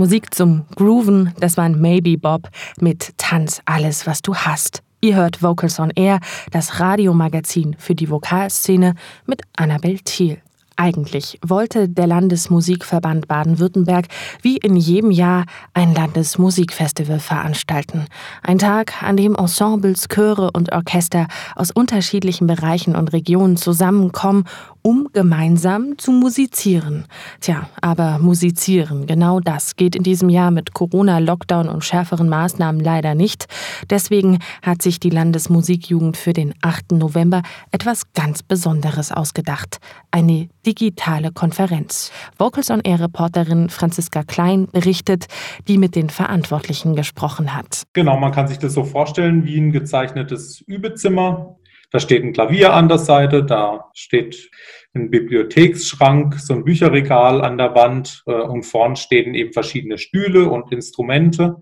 Musik zum Grooven, das war ein Maybe Bob mit Tanz alles, was du hast. Ihr hört Vocals on Air, das Radiomagazin für die Vokalszene mit Annabel Thiel. Eigentlich wollte der Landesmusikverband Baden-Württemberg wie in jedem Jahr ein Landesmusikfestival veranstalten. Ein Tag, an dem Ensembles, Chöre und Orchester aus unterschiedlichen Bereichen und Regionen zusammenkommen, um gemeinsam zu musizieren. Tja, aber musizieren, genau das geht in diesem Jahr mit Corona, Lockdown und schärferen Maßnahmen leider nicht. Deswegen hat sich die Landesmusikjugend für den 8. November etwas ganz Besonderes ausgedacht. Eine digitale Konferenz. Vocals on Air Reporterin Franziska Klein berichtet, die mit den Verantwortlichen gesprochen hat. Genau, man kann sich das so vorstellen wie ein gezeichnetes Übezimmer da steht ein Klavier an der Seite, da steht ein Bibliotheksschrank, so ein Bücherregal an der Wand äh, und vorn stehen eben verschiedene Stühle und Instrumente.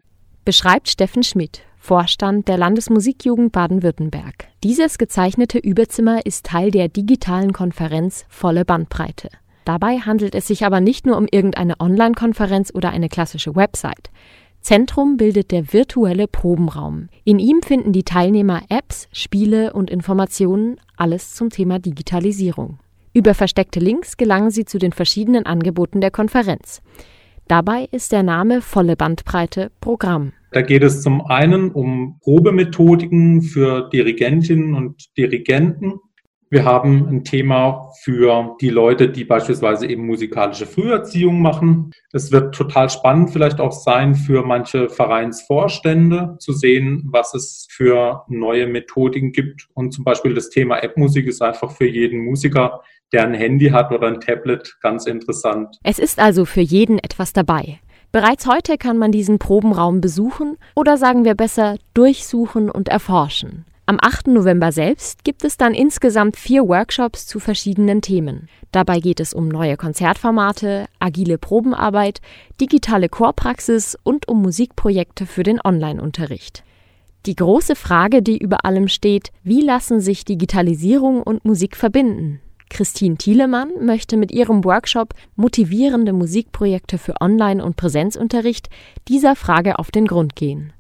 Beschreibt Steffen Schmidt, Vorstand der Landesmusikjugend Baden-Württemberg. Dieses gezeichnete Überzimmer ist Teil der digitalen Konferenz Volle Bandbreite. Dabei handelt es sich aber nicht nur um irgendeine Online-Konferenz oder eine klassische Website. Zentrum bildet der virtuelle Probenraum. In ihm finden die Teilnehmer Apps, Spiele und Informationen, alles zum Thema Digitalisierung. Über versteckte Links gelangen sie zu den verschiedenen Angeboten der Konferenz. Dabei ist der Name volle Bandbreite Programm. Da geht es zum einen um Probemethodiken für Dirigentinnen und Dirigenten, wir haben ein Thema für die Leute, die beispielsweise eben musikalische Früherziehung machen. Es wird total spannend vielleicht auch sein für manche Vereinsvorstände zu sehen, was es für neue Methodiken gibt. Und zum Beispiel das Thema App-Musik ist einfach für jeden Musiker, der ein Handy hat oder ein Tablet, ganz interessant. Es ist also für jeden etwas dabei. Bereits heute kann man diesen Probenraum besuchen oder sagen wir besser durchsuchen und erforschen. Am 8. November selbst gibt es dann insgesamt vier Workshops zu verschiedenen Themen. Dabei geht es um neue Konzertformate, agile Probenarbeit, digitale Chorpraxis und um Musikprojekte für den Online-Unterricht. Die große Frage, die über allem steht, wie lassen sich Digitalisierung und Musik verbinden? Christine Thielemann möchte mit ihrem Workshop Motivierende Musikprojekte für Online- und Präsenzunterricht dieser Frage auf den Grund gehen.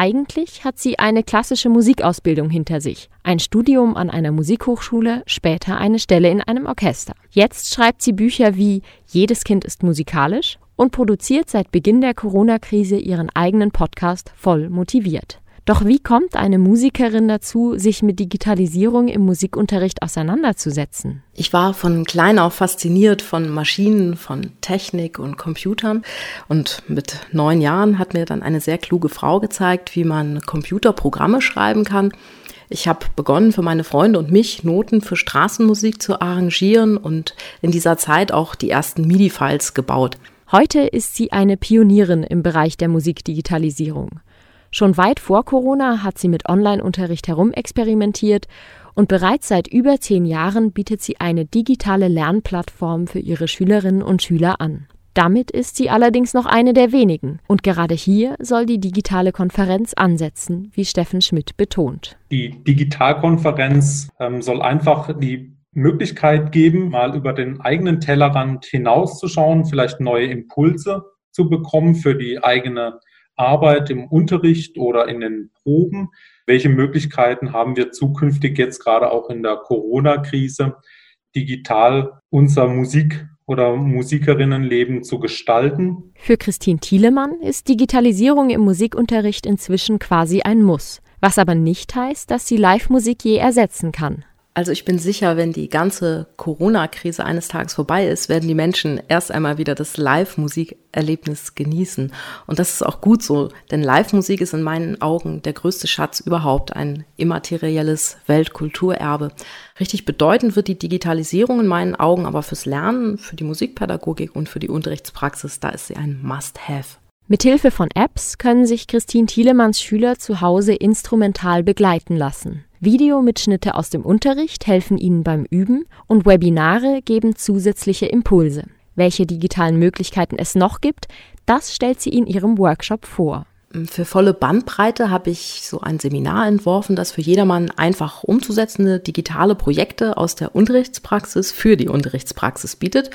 Eigentlich hat sie eine klassische Musikausbildung hinter sich, ein Studium an einer Musikhochschule, später eine Stelle in einem Orchester. Jetzt schreibt sie Bücher wie Jedes Kind ist musikalisch und produziert seit Beginn der Corona-Krise ihren eigenen Podcast voll motiviert. Doch wie kommt eine Musikerin dazu, sich mit Digitalisierung im Musikunterricht auseinanderzusetzen? Ich war von klein auf fasziniert von Maschinen, von Technik und Computern. Und mit neun Jahren hat mir dann eine sehr kluge Frau gezeigt, wie man Computerprogramme schreiben kann. Ich habe begonnen, für meine Freunde und mich Noten für Straßenmusik zu arrangieren und in dieser Zeit auch die ersten MIDI-Files gebaut. Heute ist sie eine Pionierin im Bereich der Musikdigitalisierung. Schon weit vor Corona hat sie mit Online-Unterricht herumexperimentiert und bereits seit über zehn Jahren bietet sie eine digitale Lernplattform für ihre Schülerinnen und Schüler an. Damit ist sie allerdings noch eine der wenigen. Und gerade hier soll die digitale Konferenz ansetzen, wie Steffen Schmidt betont. Die Digitalkonferenz ähm, soll einfach die Möglichkeit geben, mal über den eigenen Tellerrand hinauszuschauen, vielleicht neue Impulse zu bekommen für die eigene Arbeit im Unterricht oder in den Proben? Welche Möglichkeiten haben wir zukünftig jetzt gerade auch in der Corona-Krise digital unser Musik- oder Musikerinnenleben zu gestalten? Für Christine Thielemann ist Digitalisierung im Musikunterricht inzwischen quasi ein Muss, was aber nicht heißt, dass sie Live-Musik je ersetzen kann. Also ich bin sicher, wenn die ganze Corona-Krise eines Tages vorbei ist, werden die Menschen erst einmal wieder das Live-Musikerlebnis genießen. Und das ist auch gut so, denn Live-Musik ist in meinen Augen der größte Schatz überhaupt, ein immaterielles Weltkulturerbe. Richtig bedeutend wird die Digitalisierung in meinen Augen aber fürs Lernen, für die Musikpädagogik und für die Unterrichtspraxis, da ist sie ein Must-Have. Mithilfe von Apps können sich Christine Thielemanns Schüler zu Hause instrumental begleiten lassen. Videomitschnitte aus dem Unterricht helfen Ihnen beim Üben und Webinare geben zusätzliche Impulse. Welche digitalen Möglichkeiten es noch gibt, das stellt sie in ihrem Workshop vor. Für volle Bandbreite habe ich so ein Seminar entworfen, das für jedermann einfach umzusetzende digitale Projekte aus der Unterrichtspraxis für die Unterrichtspraxis bietet.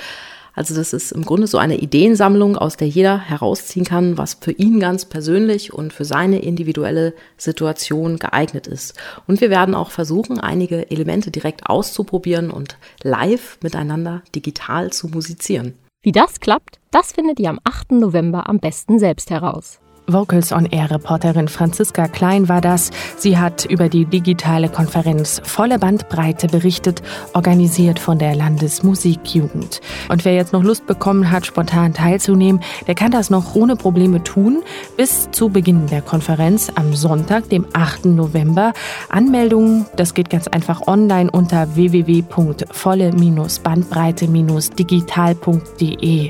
Also das ist im Grunde so eine Ideensammlung, aus der jeder herausziehen kann, was für ihn ganz persönlich und für seine individuelle Situation geeignet ist. Und wir werden auch versuchen, einige Elemente direkt auszuprobieren und live miteinander digital zu musizieren. Wie das klappt, das findet ihr am 8. November am besten selbst heraus. Vocals on Air Reporterin Franziska Klein war das. Sie hat über die digitale Konferenz Volle Bandbreite berichtet, organisiert von der Landesmusikjugend. Und wer jetzt noch Lust bekommen hat, spontan teilzunehmen, der kann das noch ohne Probleme tun. Bis zu Beginn der Konferenz am Sonntag, dem 8. November. Anmeldungen, das geht ganz einfach online unter www.volle-bandbreite-digital.de.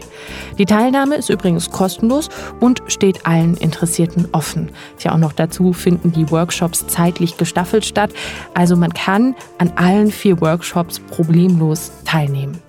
Die Teilnahme ist übrigens kostenlos und steht allen Interessierten offen. Tja, auch noch dazu finden die Workshops zeitlich gestaffelt statt. Also man kann an allen vier Workshops problemlos teilnehmen.